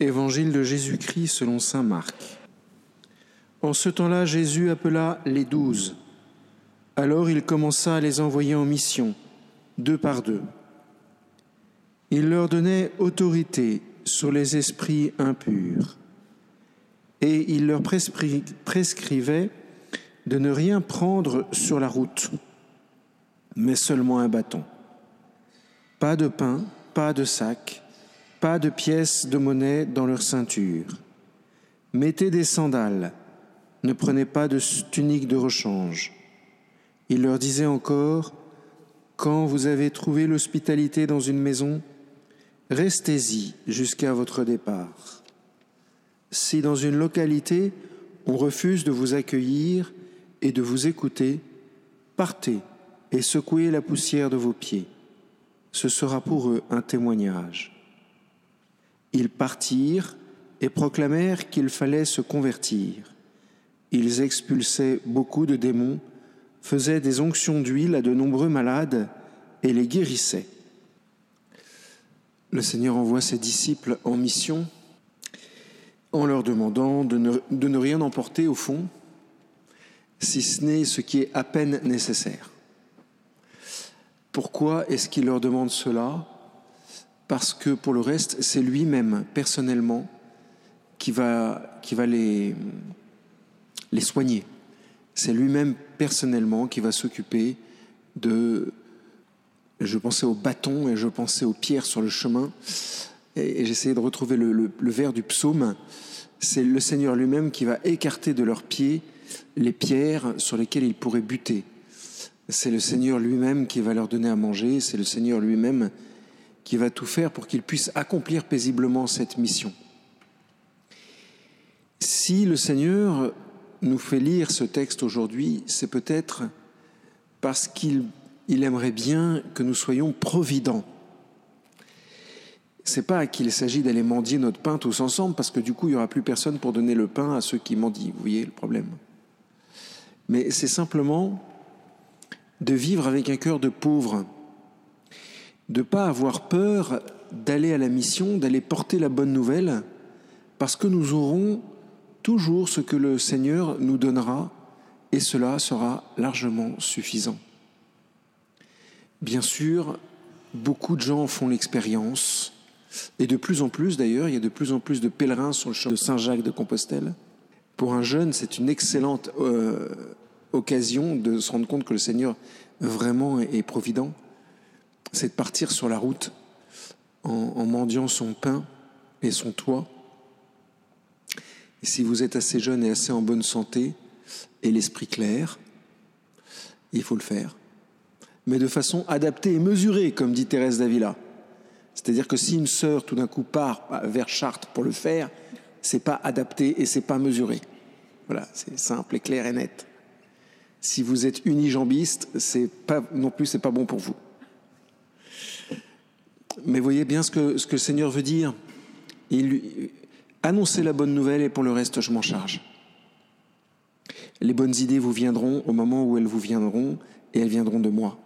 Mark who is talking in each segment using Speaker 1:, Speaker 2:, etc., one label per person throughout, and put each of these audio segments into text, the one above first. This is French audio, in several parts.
Speaker 1: Évangile de Jésus-Christ selon Saint Marc. En ce temps-là, Jésus appela les douze. Alors il commença à les envoyer en mission, deux par deux. Il leur donnait autorité sur les esprits impurs. Et il leur prescrivait de ne rien prendre sur la route, mais seulement un bâton. Pas de pain, pas de sac, pas de pièces de monnaie dans leur ceinture. Mettez des sandales, ne prenez pas de tunique de rechange. Il leur disait encore, Quand vous avez trouvé l'hospitalité dans une maison, restez-y jusqu'à votre départ. Si dans une localité on refuse de vous accueillir et de vous écouter, partez et secouez la poussière de vos pieds. Ce sera pour eux un témoignage. Ils partirent et proclamèrent qu'il fallait se convertir. Ils expulsaient beaucoup de démons, faisaient des onctions d'huile à de nombreux malades et les guérissaient. Le Seigneur envoie ses disciples en mission en leur demandant de ne, de ne rien emporter au fond, si ce n'est ce qui est à peine nécessaire. Pourquoi est-ce qu'il leur demande cela? Parce que pour le reste, c'est lui-même, personnellement, qui va, qui va les, les soigner. C'est lui-même, personnellement, qui va s'occuper de... Je pensais aux bâtons et je pensais aux pierres sur le chemin. Et, j'essayais de retrouver le, le, le vers du psaume. C'est le Seigneur lui-même qui va écarter de leurs pieds les pierres sur lesquelles ils pourraient buter. C'est le Seigneur lui-même qui va leur donner à manger, c'est le Seigneur lui-même qui va tout faire pour qu'ils puissent accomplir paisiblement cette mission. Si le Seigneur nous fait lire ce texte aujourd'hui, c'est peut-être parce qu'il il aimerait bien que nous soyons providents. C'est pas qu'il s'agit d'aller mendier notre pain tous ensemble, parce que du coup, il n'y aura plus personne pour donner le pain à ceux qui mendient. Vous voyez le problème. Mais c'est simplement de vivre avec un cœur de pauvre, de ne pas avoir peur d'aller à la mission, d'aller porter la bonne nouvelle, parce que nous aurons toujours ce que le Seigneur nous donnera, et cela sera largement suffisant. Bien sûr, beaucoup de gens font l'expérience, et de plus en plus d'ailleurs, il y a de plus en plus de pèlerins sur le champ de Saint-Jacques de Compostelle. Pour un jeune, c'est une excellente euh, occasion de se rendre compte que le Seigneur vraiment est provident, c'est de partir sur la route en, en, mendiant son pain et son toit. Et si vous êtes assez jeune et assez en bonne santé et l'esprit clair, il faut le faire. Mais de façon adaptée et mesurée, comme dit Thérèse d'Avila. C'est-à-dire que si une sœur tout d'un coup part vers Chartres pour le faire, c'est pas adapté et c'est pas mesuré. Voilà, c'est simple et clair et net. Si vous êtes unijambiste, c'est pas non plus c'est pas bon pour vous. Mais voyez bien ce que ce que le Seigneur veut dire. Il annoncer la bonne nouvelle et pour le reste je m'en charge. Les bonnes idées vous viendront au moment où elles vous viendront et elles viendront de moi.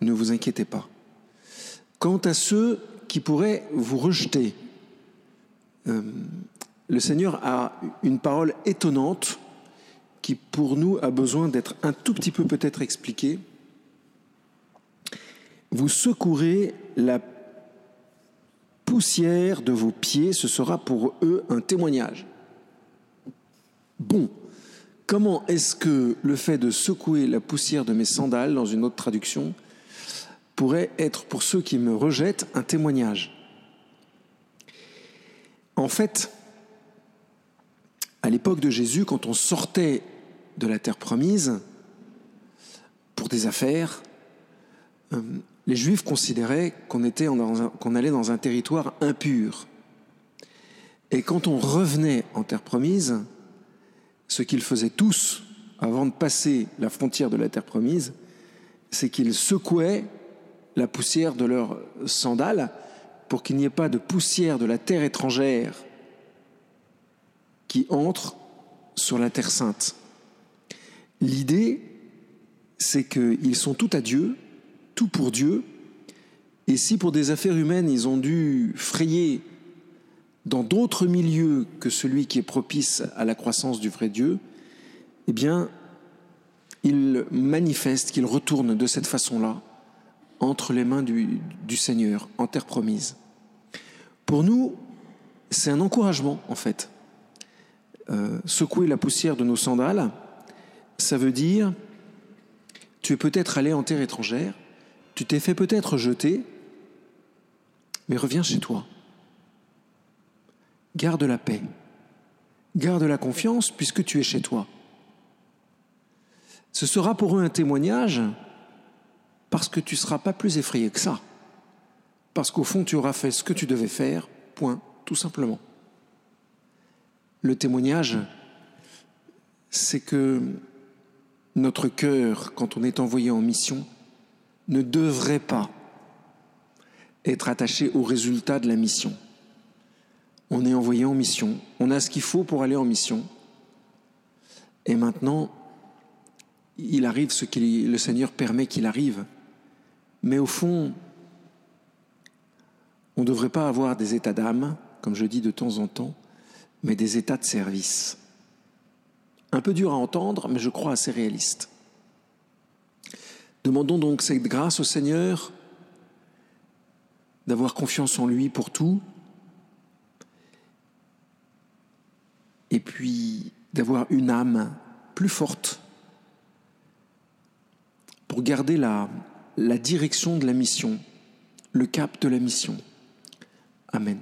Speaker 1: Ne vous inquiétez pas. Quant à ceux qui pourraient vous rejeter, euh, le Seigneur a une parole étonnante qui pour nous a besoin d'être un tout petit peu peut-être expliqué. Vous secourez la poussière de vos pieds, ce sera pour eux un témoignage. Bon, comment est-ce que le fait de secouer la poussière de mes sandales, dans une autre traduction, pourrait être pour ceux qui me rejettent un témoignage? En fait, à l'époque de Jésus, quand on sortait de la terre promise pour des affaires, euh, les Juifs considéraient qu'on était qu'on allait dans un territoire impur. Et quand on revenait en terre promise, ce qu'ils faisaient tous avant de passer la frontière de la terre promise, c'est qu'ils secouaient la poussière de leurs sandales pour qu'il n'y ait pas de poussière de la terre étrangère qui entre sur la terre sainte. L'idée, c'est qu'ils sont tout à Dieu, tout pour Dieu, et si pour des affaires humaines, ils ont dû frayer dans d'autres milieux que celui qui est propice à la croissance du vrai Dieu, eh bien, il manifeste qu'il retourne de cette façon-là entre les mains du, du, Seigneur, en terre promise. Pour nous, c'est un encouragement, en fait. Euh, secouer la poussière de nos sandales, ça veut dire, tu es peut-être allé en terre étrangère, tu t'es fait peut-être jeter, mais reviens chez toi. Garde la paix. Garde la confiance puisque tu es chez toi. Ce sera pour eux un témoignage parce que tu ne seras pas plus effrayé que ça. Parce qu'au fond, tu auras fait ce que tu devais faire, point, tout simplement. Le témoignage, c'est que notre cœur, quand on est envoyé en mission, ne devrait pas être attaché au résultat de la mission. On est envoyé en mission, on a ce qu'il faut pour aller en mission. Et maintenant, il arrive ce que le Seigneur permet qu'il arrive. Mais au fond, on ne devrait pas avoir des états d'âme, comme je dis de temps en temps, mais des états de service. Un peu dur à entendre, mais je crois assez réaliste. Demandons donc cette grâce au Seigneur d'avoir confiance en lui pour tout, et puis d'avoir une âme plus forte pour garder la, direction de la mission, le cap de la mission. Amen.